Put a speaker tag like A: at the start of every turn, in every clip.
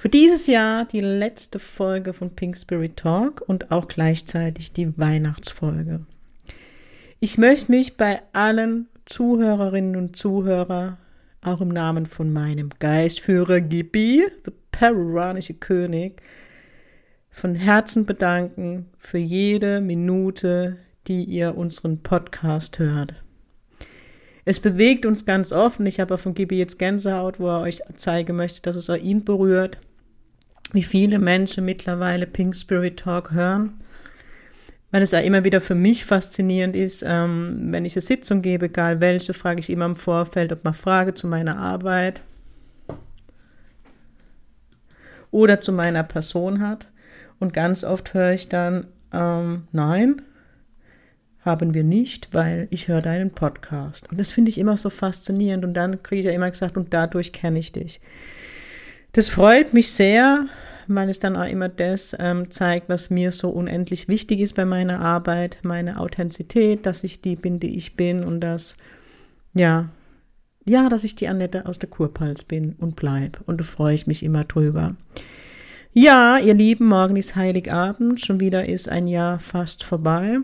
A: Für dieses Jahr die letzte Folge von Pink Spirit Talk und auch gleichzeitig die Weihnachtsfolge. Ich möchte mich bei allen Zuhörerinnen und Zuhörern, auch im Namen von meinem Geistführer Gibi, der peruanische König, von Herzen bedanken für jede Minute, die ihr unseren Podcast hört. Es bewegt uns ganz oft, ich habe von Gibi jetzt Gänsehaut, wo er euch zeigen möchte, dass es auch ihn berührt wie viele Menschen mittlerweile Pink Spirit Talk hören. Weil es ja immer wieder für mich faszinierend ist, ähm, wenn ich eine Sitzung gebe, egal welche, frage ich immer im Vorfeld, ob man Frage zu meiner Arbeit oder zu meiner Person hat. Und ganz oft höre ich dann, ähm, nein, haben wir nicht, weil ich höre deinen Podcast. Und das finde ich immer so faszinierend. Und dann kriege ich ja immer gesagt, und dadurch kenne ich dich. Das freut mich sehr, weil es dann auch immer das ähm, zeigt, was mir so unendlich wichtig ist bei meiner Arbeit, meine Authentizität, dass ich die bin, die ich bin und dass, ja, ja, dass ich die Annette aus der Kurpals bin und bleib. Und da freue ich mich immer drüber. Ja, ihr Lieben, morgen ist Heiligabend. Schon wieder ist ein Jahr fast vorbei.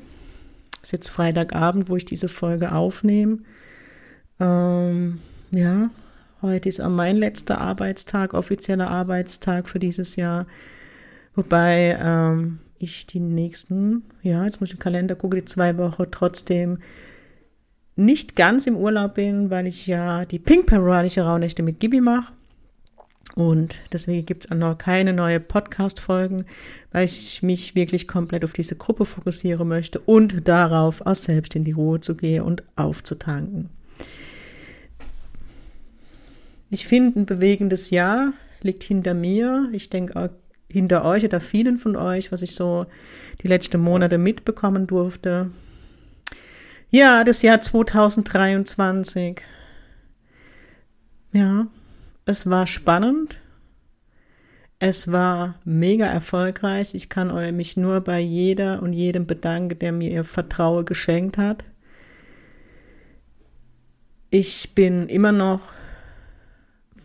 A: Ist jetzt Freitagabend, wo ich diese Folge aufnehme. Ähm, ja, Heute ist auch mein letzter Arbeitstag, offizieller Arbeitstag für dieses Jahr. Wobei ähm, ich die nächsten, ja, jetzt muss ich im Kalender gucken, die zwei Wochen trotzdem nicht ganz im Urlaub bin, weil ich ja die Pink Peruanische Rauhnächte mit Gibi mache. Und deswegen gibt es auch noch keine neue Podcast-Folgen, weil ich mich wirklich komplett auf diese Gruppe fokussieren möchte und darauf, auch selbst in die Ruhe zu gehen und aufzutanken. Ich finde, ein bewegendes Jahr liegt hinter mir. Ich denke auch hinter euch oder vielen von euch, was ich so die letzten Monate mitbekommen durfte. Ja, das Jahr 2023. Ja, es war spannend. Es war mega erfolgreich. Ich kann mich nur bei jeder und jedem bedanken, der mir ihr Vertrauen geschenkt hat. Ich bin immer noch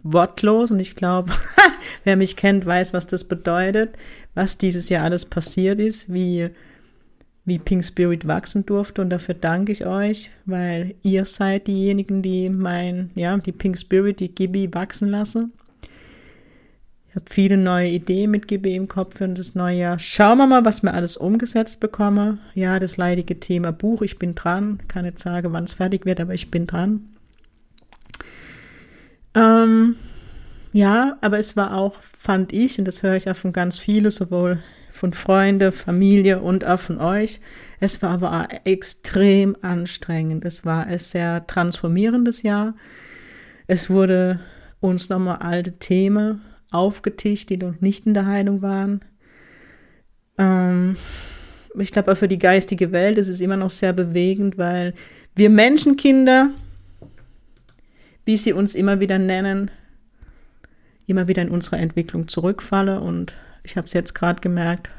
A: wortlos und ich glaube, wer mich kennt, weiß, was das bedeutet, was dieses Jahr alles passiert ist, wie, wie Pink Spirit wachsen durfte und dafür danke ich euch, weil ihr seid diejenigen, die mein, ja, die Pink Spirit, die Gibi wachsen lassen. Ich habe viele neue Ideen mit GB im Kopf für das neue Jahr. Schauen wir mal, was wir alles umgesetzt bekomme. Ja, das leidige Thema Buch, ich bin dran. Kann nicht sagen, wann es fertig wird, aber ich bin dran. Ähm, ja, aber es war auch, fand ich, und das höre ich auch von ganz vielen, sowohl von Freunde, Familie und auch von euch. Es war aber extrem anstrengend. Es war ein sehr transformierendes Jahr. Es wurde uns nochmal alte Themen aufgetischt, die noch nicht in der Heilung waren. Ähm, ich glaube, auch für die geistige Welt ist es immer noch sehr bewegend, weil wir Menschenkinder, wie sie uns immer wieder nennen, immer wieder in unserer Entwicklung zurückfalle. Und ich habe es jetzt gerade gemerkt.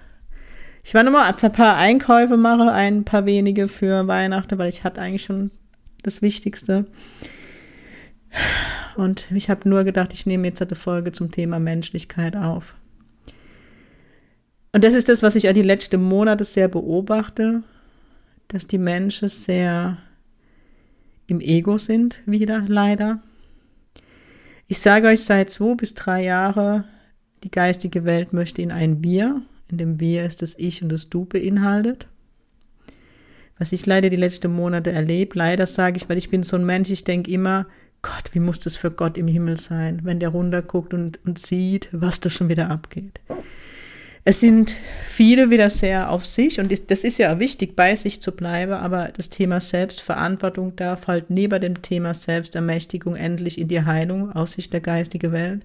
A: Ich war nochmal ein paar Einkäufe mache, ein paar wenige für Weihnachten, weil ich hatte eigentlich schon das Wichtigste. Und ich habe nur gedacht, ich nehme jetzt eine Folge zum Thema Menschlichkeit auf. Und das ist das, was ich die letzten Monate sehr beobachte, dass die Menschen sehr im Ego sind, wieder leider. Ich sage euch seit zwei bis drei Jahren, die geistige Welt möchte in ein Wir. In dem Wir ist das Ich und das Du beinhaltet. Was ich leider die letzten Monate erlebe, leider sage ich, weil ich bin so ein Mensch, ich denke immer, Gott, wie muss das für Gott im Himmel sein, wenn der runterguckt und, und sieht, was da schon wieder abgeht. Es sind viele wieder sehr auf sich und das ist ja wichtig, bei sich zu bleiben, aber das Thema Selbstverantwortung darf halt neben dem Thema Selbstermächtigung endlich in die Heilung aus Sicht der geistigen Welt.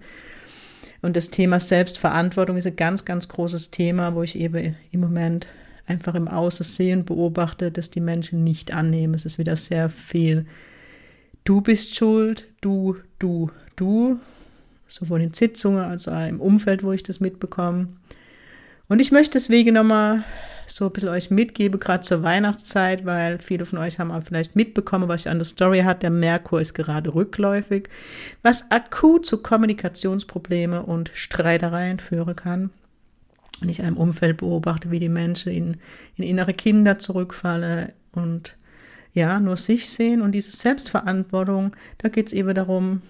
A: Und das Thema Selbstverantwortung ist ein ganz, ganz großes Thema, wo ich eben im Moment einfach im Außensehen beobachte, dass die Menschen nicht annehmen. Es ist wieder sehr viel. Du bist schuld, du, du, du. Sowohl in Sitzungen als auch im Umfeld, wo ich das mitbekomme. Und ich möchte deswegen nochmal so ein bisschen euch mitgebe, gerade zur Weihnachtszeit, weil viele von euch haben auch vielleicht mitbekommen, was ich an der Story hat. Der Merkur ist gerade rückläufig, was akut zu Kommunikationsprobleme und Streitereien führen kann. Und ich einem Umfeld beobachte, wie die Menschen in, in innere Kinder zurückfallen und ja, nur sich sehen und diese Selbstverantwortung, da geht es eben darum,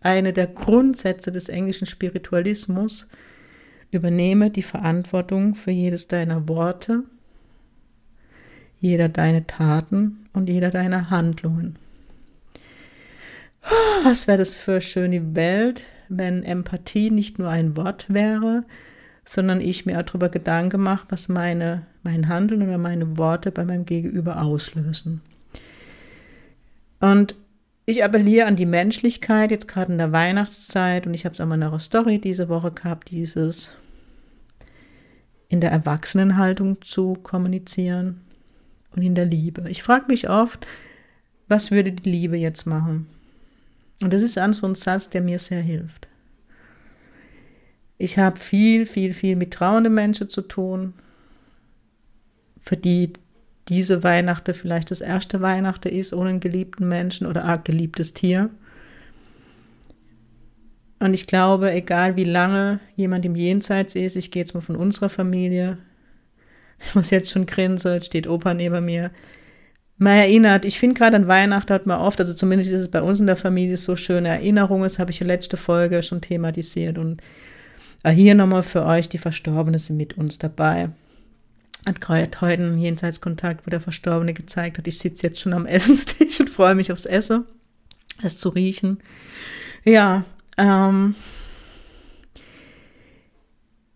A: eine der Grundsätze des englischen Spiritualismus, Übernehme die Verantwortung für jedes deiner Worte, jeder deiner Taten und jeder deiner Handlungen. Was wäre das für eine schöne Welt, wenn Empathie nicht nur ein Wort wäre, sondern ich mir darüber Gedanken mache, was meine, mein Handeln oder meine Worte bei meinem Gegenüber auslösen. Und ich appelliere an die Menschlichkeit, jetzt gerade in der Weihnachtszeit, und ich habe es auch mal in einer Story diese Woche gehabt, dieses in der Erwachsenenhaltung zu kommunizieren und in der Liebe. Ich frage mich oft, was würde die Liebe jetzt machen? Und das ist an so ein Satz, der mir sehr hilft. Ich habe viel, viel, viel mit trauernden Menschen zu tun, für die diese Weihnachten vielleicht das erste Weihnachten ist ohne einen geliebten Menschen oder ein geliebtes Tier. Und ich glaube, egal wie lange jemand im Jenseits ist, ich gehe jetzt mal von unserer Familie, ich muss jetzt schon grinsen, jetzt steht Opa neben mir. Man erinnert, ich finde gerade an Weihnachten hat man oft, also zumindest ist es bei uns in der Familie so schöne Erinnerungen, das habe ich in der letzten Folge schon thematisiert und hier nochmal für euch, die Verstorbenen sind mit uns dabei hat heute einen Jenseitskontakt, wo der Verstorbene gezeigt hat, ich sitze jetzt schon am Essenstisch und freue mich aufs Essen, es zu riechen. Ja, ähm,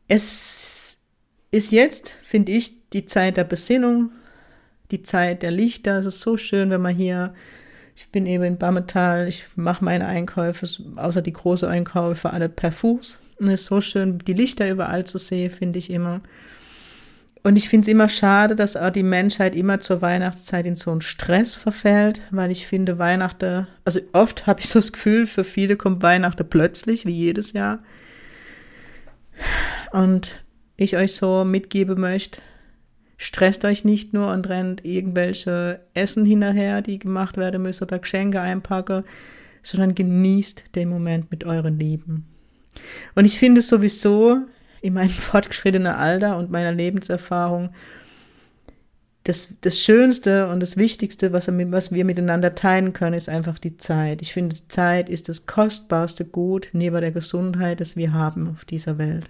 A: es ist jetzt, finde ich, die Zeit der Besinnung, die Zeit der Lichter. Es ist so schön, wenn man hier, ich bin eben in Bammetal, ich mache meine Einkäufe, außer die große Einkäufe alle per Fuß. Und es ist so schön, die Lichter überall zu sehen, finde ich immer. Und ich finde es immer schade, dass auch die Menschheit immer zur Weihnachtszeit in so einen Stress verfällt, weil ich finde, Weihnachten, also oft habe ich so das Gefühl, für viele kommt Weihnachten plötzlich, wie jedes Jahr. Und ich euch so mitgeben möchte, stresst euch nicht nur und rennt irgendwelche Essen hinterher, die gemacht werden müssen oder Geschenke einpacken, sondern genießt den Moment mit euren Lieben. Und ich finde sowieso, in meinem fortgeschrittenen Alter und meiner Lebenserfahrung das, das Schönste und das Wichtigste, was, was wir miteinander teilen können, ist einfach die Zeit. Ich finde, Zeit ist das kostbarste Gut neben der Gesundheit, das wir haben auf dieser Welt.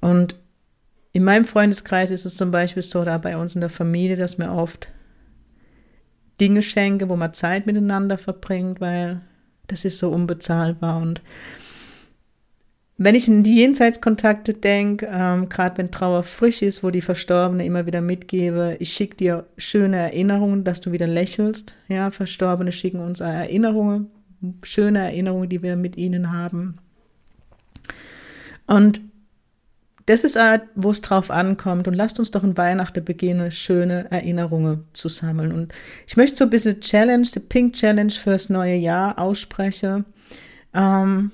A: Und in meinem Freundeskreis ist es zum Beispiel so, da bei uns in der Familie, dass mir oft Dinge schenke, wo man Zeit miteinander verbringt, weil das ist so unbezahlbar. Und wenn ich in die Jenseitskontakte denke, ähm, gerade wenn Trauer frisch ist, wo die Verstorbene immer wieder mitgebe, ich schicke dir schöne Erinnerungen, dass du wieder lächelst. Ja, Verstorbene schicken uns Erinnerungen, schöne Erinnerungen, die wir mit ihnen haben. Und das ist, wo es drauf ankommt. Und lasst uns doch in Weihnachten beginnen, schöne Erinnerungen zu sammeln. Und ich möchte so ein bisschen Challenge, die Pink Challenge fürs neue Jahr aussprechen. Ähm,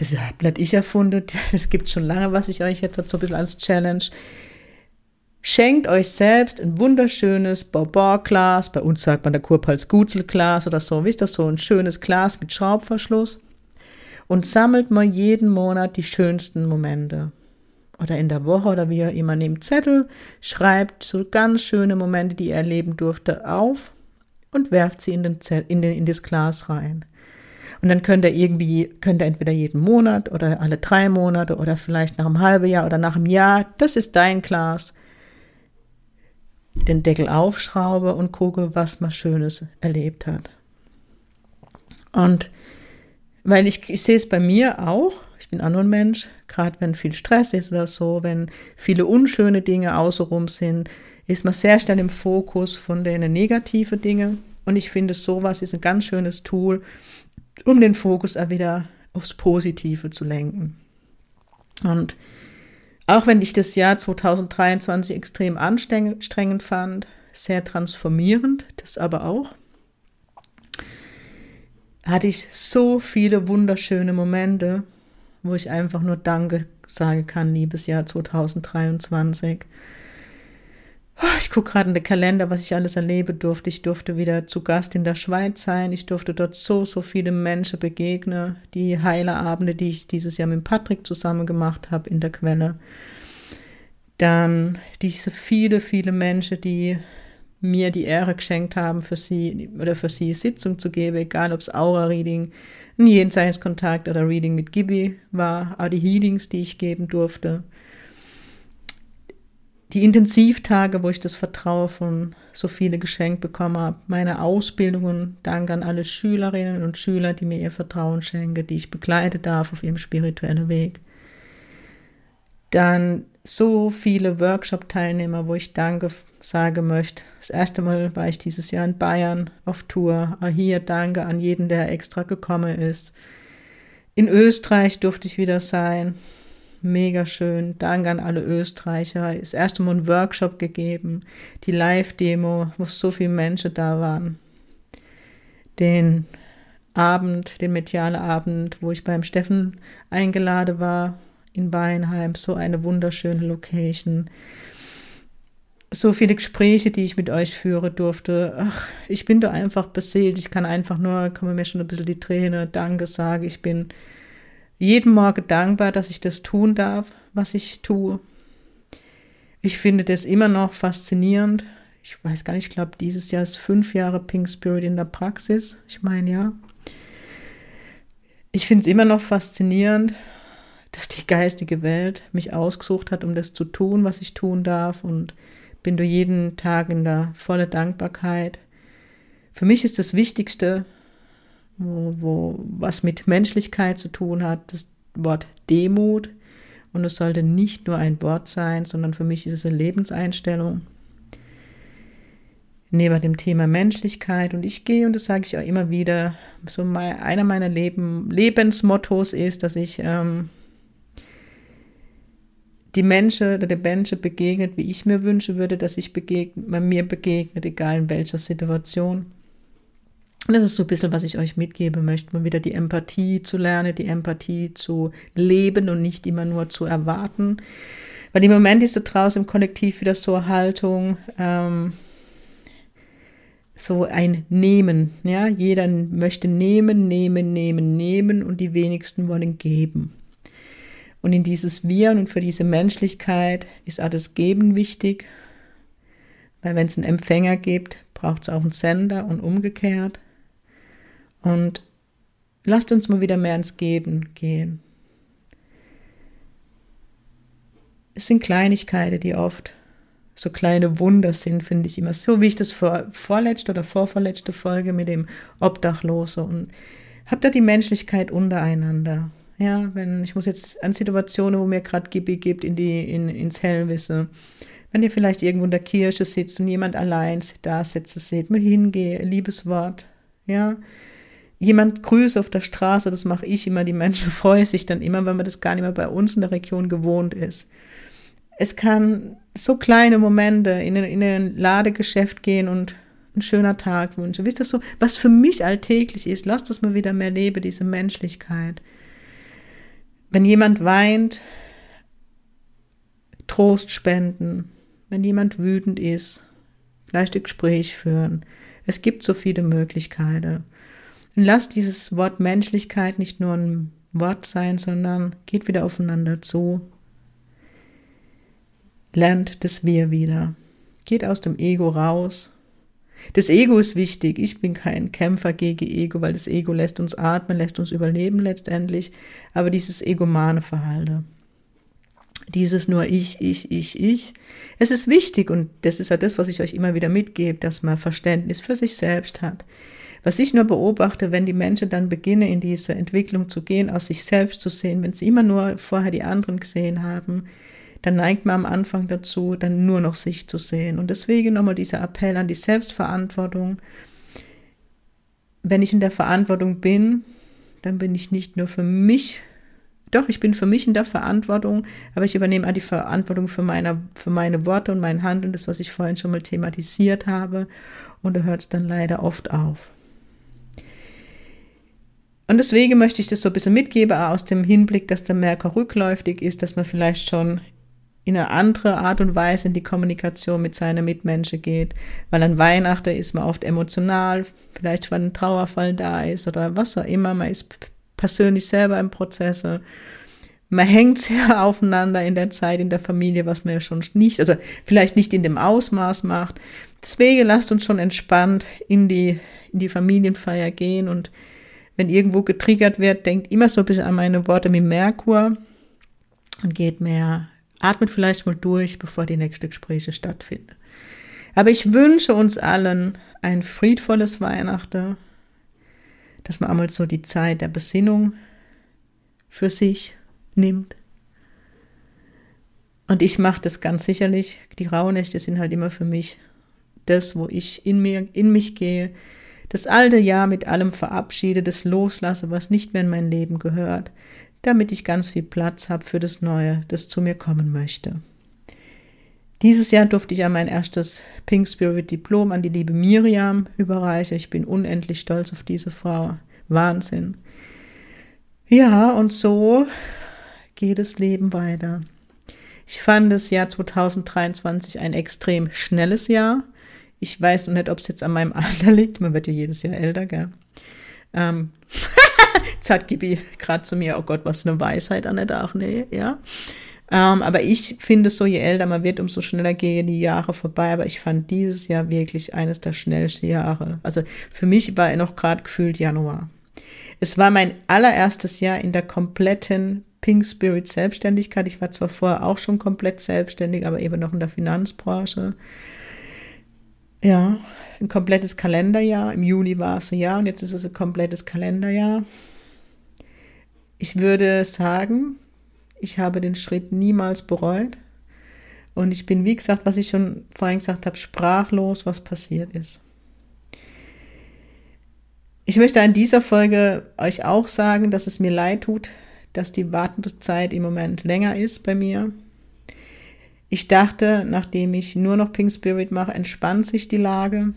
A: Das habe nicht ich erfunden, das gibt schon lange, was ich euch jetzt so ein bisschen als Challenge. Schenkt euch selbst ein wunderschönes Bourbon-Glas, bei uns sagt man der Kurpals Gutzel-Glas oder so, wisst ihr, so ein schönes Glas mit Schraubverschluss und sammelt mal jeden Monat die schönsten Momente. Oder in der Woche oder wie ihr immer nehmt Zettel, schreibt so ganz schöne Momente, die ihr erleben durfte, auf und werft sie in, den Zettel, in, den, in das Glas rein. Und dann könnt ihr irgendwie, könnt ihr entweder jeden Monat oder alle drei Monate oder vielleicht nach einem halben Jahr oder nach einem Jahr, das ist dein Glas, den Deckel aufschraube und gucke, was man Schönes erlebt hat. Und weil ich, ich sehe es bei mir auch, ich bin auch nur ein Mensch, gerade wenn viel Stress ist oder so, wenn viele unschöne Dinge außenrum sind, ist man sehr schnell im Fokus von den negativen Dingen Und ich finde, sowas ist ein ganz schönes Tool, um den Fokus auch wieder aufs Positive zu lenken. Und auch wenn ich das Jahr 2023 extrem anstrengend fand, sehr transformierend, das aber auch, hatte ich so viele wunderschöne Momente, wo ich einfach nur Danke sagen kann, liebes Jahr 2023. Ich gucke gerade in den Kalender, was ich alles erleben durfte. Ich durfte wieder zu Gast in der Schweiz sein. Ich durfte dort so, so viele Menschen begegnen. Die Heilerabende, die ich dieses Jahr mit Patrick zusammen gemacht habe in der Quelle. Dann diese viele, viele Menschen, die mir die Ehre geschenkt haben, für sie oder für sie Sitzung zu geben, egal ob es Aura-Reading, ein Jenseitskontakt oder Reading mit Gibi war, auch die Healings, die ich geben durfte. Die Intensivtage, wo ich das Vertrauen von so viele geschenkt bekommen habe, meine Ausbildungen, Dank an alle Schülerinnen und Schüler, die mir ihr Vertrauen schenken, die ich begleiten darf auf ihrem spirituellen Weg. Dann so viele Workshop-Teilnehmer, wo ich Danke sagen möchte. Das erste Mal war ich dieses Jahr in Bayern auf Tour. Auch hier danke an jeden, der extra gekommen ist. In Österreich durfte ich wieder sein. Mega schön. Danke an alle Österreicher. Das erste Mal einen Workshop gegeben. Die Live-Demo, wo so viele Menschen da waren. Den Abend, den medialen Abend, wo ich beim Steffen eingeladen war in Weinheim. So eine wunderschöne Location so viele Gespräche, die ich mit euch führe durfte. Ach, ich bin da einfach beseelt. Ich kann einfach nur, kommen mir schon ein bisschen die Träne, Danke sagen. Ich bin jeden Morgen dankbar, dass ich das tun darf, was ich tue. Ich finde das immer noch faszinierend. Ich weiß gar nicht, ich glaube, dieses Jahr ist fünf Jahre Pink Spirit in der Praxis. Ich meine, ja. Ich finde es immer noch faszinierend, dass die geistige Welt mich ausgesucht hat, um das zu tun, was ich tun darf. Und bin du jeden Tag in der volle Dankbarkeit. Für mich ist das Wichtigste, wo, wo, was mit Menschlichkeit zu tun hat, das Wort Demut. Und es sollte nicht nur ein Wort sein, sondern für mich ist es eine Lebenseinstellung. Neben dem Thema Menschlichkeit. Und ich gehe, und das sage ich auch immer wieder, so mein, einer meiner Leben, Lebensmottos ist, dass ich ähm, die Menschen oder der Menschen begegnet, wie ich mir wünschen würde, dass ich begegnet, man mir begegnet, egal in welcher Situation. Und das ist so ein bisschen, was ich euch mitgeben möchte, mal wieder die Empathie zu lernen, die Empathie zu leben und nicht immer nur zu erwarten. Weil im Moment ist da draußen im Kollektiv wieder so eine Haltung, ähm, so ein Nehmen. Ja, jeder möchte nehmen, nehmen, nehmen, nehmen und die wenigsten wollen geben. Und in dieses Wir und für diese Menschlichkeit ist auch das Geben wichtig, weil wenn es einen Empfänger gibt, braucht es auch einen Sender und umgekehrt. Und lasst uns mal wieder mehr ins Geben gehen. Es sind Kleinigkeiten, die oft so kleine Wunder sind, finde ich immer. So wie ich das vor, vorletzte oder vorvorletzte Folge mit dem Obdachlose und habt da die Menschlichkeit untereinander. Ja, wenn ich muss jetzt an Situationen, wo mir gerade Gibi gibt, in die, in, ins Hellwisse. Wenn ihr vielleicht irgendwo in der Kirche sitzt und jemand allein da sitzt, seht, mal hingehe, liebes Wort. Ja, jemand grüßt auf der Straße, das mache ich immer, die Menschen freuen sich dann immer, weil man das gar nicht mehr bei uns in der Region gewohnt ist. Es kann so kleine Momente in, in ein Ladegeschäft gehen und ein schöner Tag wünschen. Wisst ihr so, was für mich alltäglich ist, lasst das mal wieder mehr leben, diese Menschlichkeit. Wenn jemand weint, Trost spenden. Wenn jemand wütend ist, vielleicht ein Gespräch führen. Es gibt so viele Möglichkeiten. Und lasst dieses Wort Menschlichkeit nicht nur ein Wort sein, sondern geht wieder aufeinander zu. Lernt das Wir wieder. Geht aus dem Ego raus das Ego ist wichtig. Ich bin kein Kämpfer gegen Ego, weil das Ego lässt uns atmen, lässt uns überleben letztendlich. Aber dieses egomane Verhalten, dieses nur ich, ich, ich, ich, es ist wichtig und das ist ja das, was ich euch immer wieder mitgebe, dass man Verständnis für sich selbst hat. Was ich nur beobachte, wenn die Menschen dann beginnen, in diese Entwicklung zu gehen, aus sich selbst zu sehen, wenn sie immer nur vorher die anderen gesehen haben, dann neigt man am Anfang dazu, dann nur noch sich zu sehen. Und deswegen nochmal dieser Appell an die Selbstverantwortung. wenn ich in der Verantwortung bin, dann bin ich nicht nur für mich, doch, ich bin für mich in der Verantwortung, aber ich übernehme auch die Verantwortung für meine, für meine Worte und mein Handeln, das, was ich vorhin schon mal thematisiert habe. Und da hört es dann leider oft auf. Und deswegen möchte ich das so ein bisschen mitgeben, aus dem Hinblick, dass der Merker rückläufig ist, dass man vielleicht schon in eine andere Art und Weise in die Kommunikation mit seinen Mitmenschen geht. Weil an Weihnachten ist man oft emotional, vielleicht weil ein Trauerfall da ist oder was auch immer. Man ist persönlich selber im Prozess. Man hängt sehr aufeinander in der Zeit in der Familie, was man ja schon nicht, oder vielleicht nicht in dem Ausmaß macht. Deswegen lasst uns schon entspannt in die, in die Familienfeier gehen und wenn irgendwo getriggert wird, denkt immer so ein bisschen an meine Worte mit Merkur und geht mehr Atmet vielleicht mal durch, bevor die nächsten Gespräche stattfinden. Aber ich wünsche uns allen ein friedvolles Weihnachten, dass man einmal so die Zeit der Besinnung für sich nimmt. Und ich mache das ganz sicherlich. Die Rauhnächte sind halt immer für mich das, wo ich in mir, in mich gehe, das alte Jahr mit allem verabschiede, das loslasse, was nicht mehr in mein Leben gehört, damit ich ganz viel Platz habe für das Neue, das zu mir kommen möchte. Dieses Jahr durfte ich ja mein erstes Pink Spirit Diplom an die liebe Miriam überreichen. Ich bin unendlich stolz auf diese Frau. Wahnsinn. Ja, und so geht das Leben weiter. Ich fand das Jahr 2023 ein extrem schnelles Jahr. Ich weiß noch nicht, ob es jetzt an meinem Alter liegt. Man wird ja jedes Jahr älter, gell? Ähm, Jetzt hat Gibi gerade zu mir, oh Gott, was eine Weisheit an der Dach, nee, ja. Ähm, aber ich finde so, je älter man wird, umso schneller gehen die Jahre vorbei. Aber ich fand dieses Jahr wirklich eines der schnellsten Jahre. Also für mich war er noch gerade gefühlt Januar. Es war mein allererstes Jahr in der kompletten Pink Spirit Selbstständigkeit. Ich war zwar vorher auch schon komplett selbstständig, aber eben noch in der Finanzbranche. Ja, ein komplettes Kalenderjahr. Im Juni war es ein Jahr und jetzt ist es ein komplettes Kalenderjahr. Ich würde sagen, ich habe den Schritt niemals bereut. Und ich bin, wie gesagt, was ich schon vorhin gesagt habe, sprachlos, was passiert ist. Ich möchte an dieser Folge euch auch sagen, dass es mir leid tut, dass die Wartezeit im Moment länger ist bei mir. Ich dachte, nachdem ich nur noch Pink Spirit mache, entspannt sich die Lage.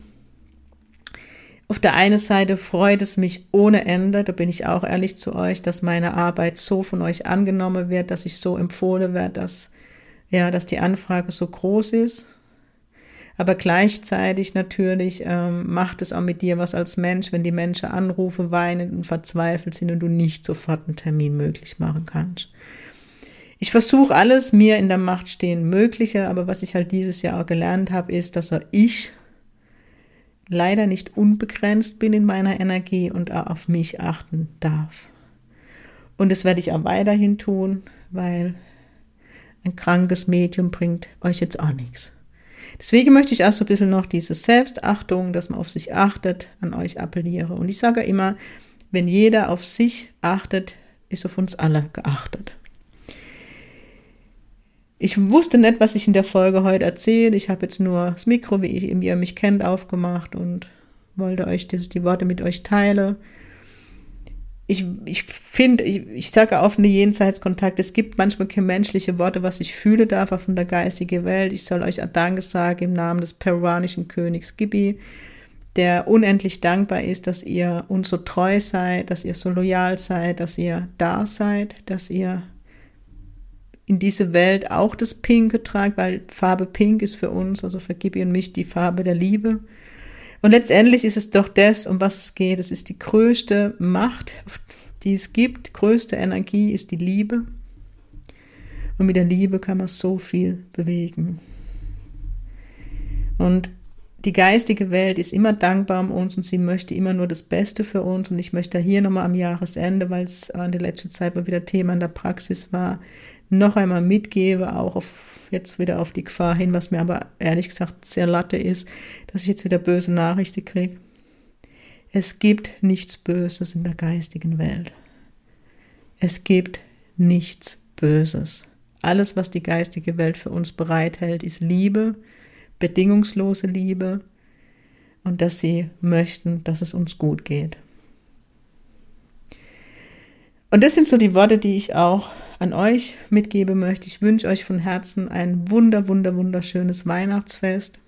A: Auf der einen Seite freut es mich ohne Ende, da bin ich auch ehrlich zu euch, dass meine Arbeit so von euch angenommen wird, dass ich so empfohlen werde, dass, ja, dass die Anfrage so groß ist. Aber gleichzeitig natürlich ähm, macht es auch mit dir was als Mensch, wenn die Menschen anrufen, weinen und verzweifelt sind und du nicht sofort einen Termin möglich machen kannst. Ich versuche alles mir in der Macht stehen Mögliche, aber was ich halt dieses Jahr auch gelernt habe, ist, dass ich leider nicht unbegrenzt bin in meiner Energie und auch auf mich achten darf. Und das werde ich auch weiterhin tun, weil ein krankes Medium bringt euch jetzt auch nichts. Deswegen möchte ich auch so ein bisschen noch diese Selbstachtung, dass man auf sich achtet, an euch appelliere. Und ich sage immer, wenn jeder auf sich achtet, ist auf uns alle geachtet. Ich wusste nicht, was ich in der Folge heute erzähle. Ich habe jetzt nur das Mikro, wie, ihr mich kennt, aufgemacht und wollte euch das, die Worte mit euch teilen. Ich, ich finde, ich, ich sage offene Jenseitskontakt, es gibt manchmal keine menschliche Worte, was ich fühle darf von der geistigen Welt. Ich soll euch Danke sagen im Namen des peruanischen Königs Gibi, der unendlich dankbar ist, dass ihr uns so treu seid, dass ihr so loyal seid, dass ihr da seid, dass ihr in diese Welt auch das Pinke tragt, weil Farbe Pink ist für uns, also für Gibi und mich, die Farbe der Liebe. Und letztendlich ist es doch das, um was es geht. Es ist die größte Macht, die es gibt, größte Energie ist die Liebe. Und mit der Liebe kann man so viel bewegen. Und die geistige Welt ist immer dankbar um uns und sie möchte immer nur das Beste für uns. Und ich möchte hier nochmal am Jahresende, weil es in der letzten Zeit mal wieder Thema in der Praxis war, noch einmal mitgebe, auch auf, jetzt wieder auf die Gefahr hin, was mir aber ehrlich gesagt sehr latte ist, dass ich jetzt wieder böse Nachrichten kriege. Es gibt nichts Böses in der geistigen Welt. Es gibt nichts Böses. Alles, was die geistige Welt für uns bereithält, ist Liebe, bedingungslose Liebe. und dass sie möchten, dass es uns gut geht. Und das sind so die Worte, die ich auch an euch mitgeben möchte. Ich wünsche euch von Herzen ein wunder, wunder, wunderschönes Weihnachtsfest.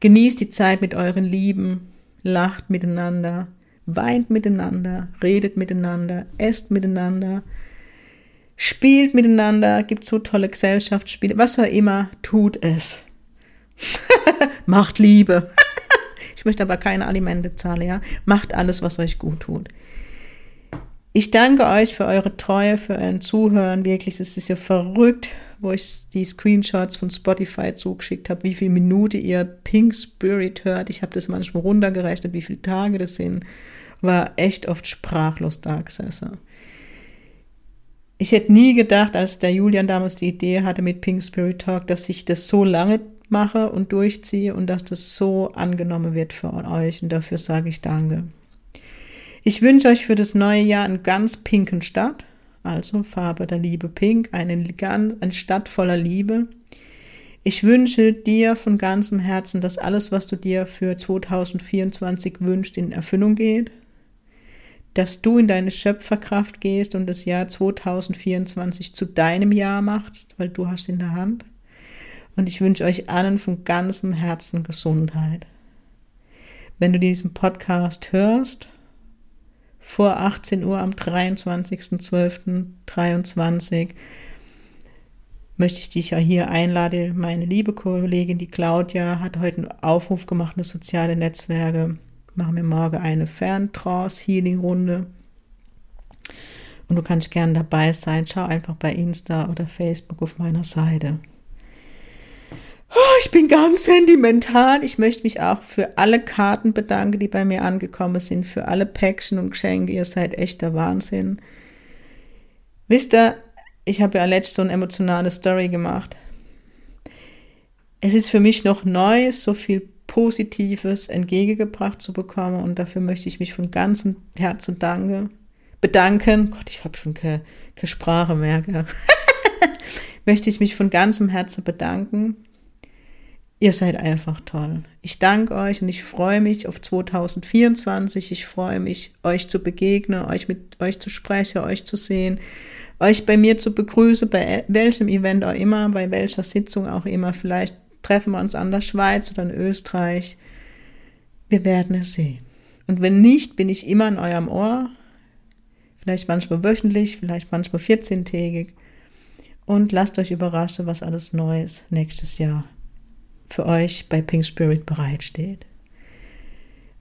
A: Genießt die Zeit mit euren Lieben, lacht miteinander, weint miteinander, redet miteinander, esst miteinander, spielt miteinander, gibt so tolle Gesellschaftsspiele, was auch immer, tut es. Macht Liebe. ich möchte aber keine Alimente zahlen, ja. Macht alles, was euch gut tut. Ich danke euch für eure Treue, für euren Zuhören. Wirklich, es ist ja verrückt, wo ich die Screenshots von Spotify zugeschickt habe, wie viel Minute ihr Pink Spirit hört. Ich habe das manchmal runtergerechnet, wie viele Tage das sind. War echt oft sprachlos da gesessen. Ich hätte nie gedacht, als der Julian damals die Idee hatte mit Pink Spirit Talk, dass ich das so lange mache und durchziehe und dass das so angenommen wird von euch. Und dafür sage ich Danke. Ich wünsche euch für das neue Jahr einen ganz pinken Start, also Farbe der Liebe Pink, eine, ganz, eine Stadt voller Liebe. Ich wünsche dir von ganzem Herzen, dass alles, was du dir für 2024 wünschst, in Erfüllung geht. Dass du in deine Schöpferkraft gehst und das Jahr 2024 zu deinem Jahr machst, weil du hast in der Hand. Und ich wünsche euch allen von ganzem Herzen Gesundheit. Wenn du diesen Podcast hörst, vor 18 Uhr am 23.12.23 möchte ich dich ja hier einladen. Meine liebe Kollegin, die Claudia, hat heute einen Aufruf gemacht, eine soziale Netzwerke. Machen wir morgen eine Ferntrance-Healing-Runde. Und du kannst gerne dabei sein. Schau einfach bei Insta oder Facebook auf meiner Seite. Oh, ich bin ganz sentimental. Ich möchte mich auch für alle Karten bedanken, die bei mir angekommen sind, für alle Päckchen und Geschenke. Ihr seid echter Wahnsinn. Wisst ihr, ich habe ja letztens so eine emotionale Story gemacht. Es ist für mich noch neu, so viel Positives entgegengebracht zu bekommen und dafür möchte ich mich von ganzem Herzen danke, bedanken. Gott, ich habe schon keine, keine Sprache mehr. möchte ich mich von ganzem Herzen bedanken Ihr seid einfach toll. Ich danke euch und ich freue mich auf 2024. Ich freue mich, euch zu begegnen, euch mit euch zu sprechen, euch zu sehen, euch bei mir zu begrüßen, bei welchem Event auch immer, bei welcher Sitzung auch immer. Vielleicht treffen wir uns an der Schweiz oder in Österreich. Wir werden es sehen. Und wenn nicht, bin ich immer in eurem Ohr. Vielleicht manchmal wöchentlich, vielleicht manchmal 14-tägig. Und lasst euch überraschen, was alles Neues nächstes Jahr für euch bei Pink Spirit bereitsteht.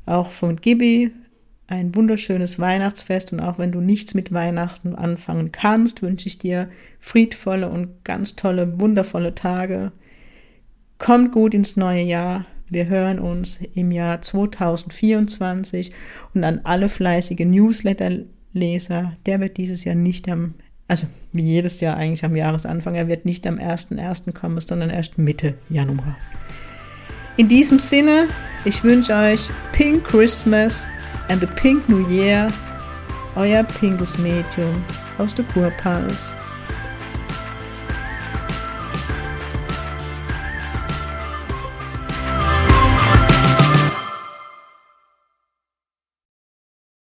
A: Auch von Gibi ein wunderschönes Weihnachtsfest und auch wenn du nichts mit Weihnachten anfangen kannst, wünsche ich dir friedvolle und ganz tolle, wundervolle Tage. Kommt gut ins neue Jahr. Wir hören uns im Jahr 2024 und an alle fleißigen Newsletter-Leser, der wird dieses Jahr nicht am also wie jedes Jahr eigentlich am Jahresanfang, er wird nicht am 1.1. kommen, sondern erst Mitte Januar. In diesem Sinne, ich wünsche euch Pink Christmas and a Pink New Year, euer pinkes Medium aus der Kurpals.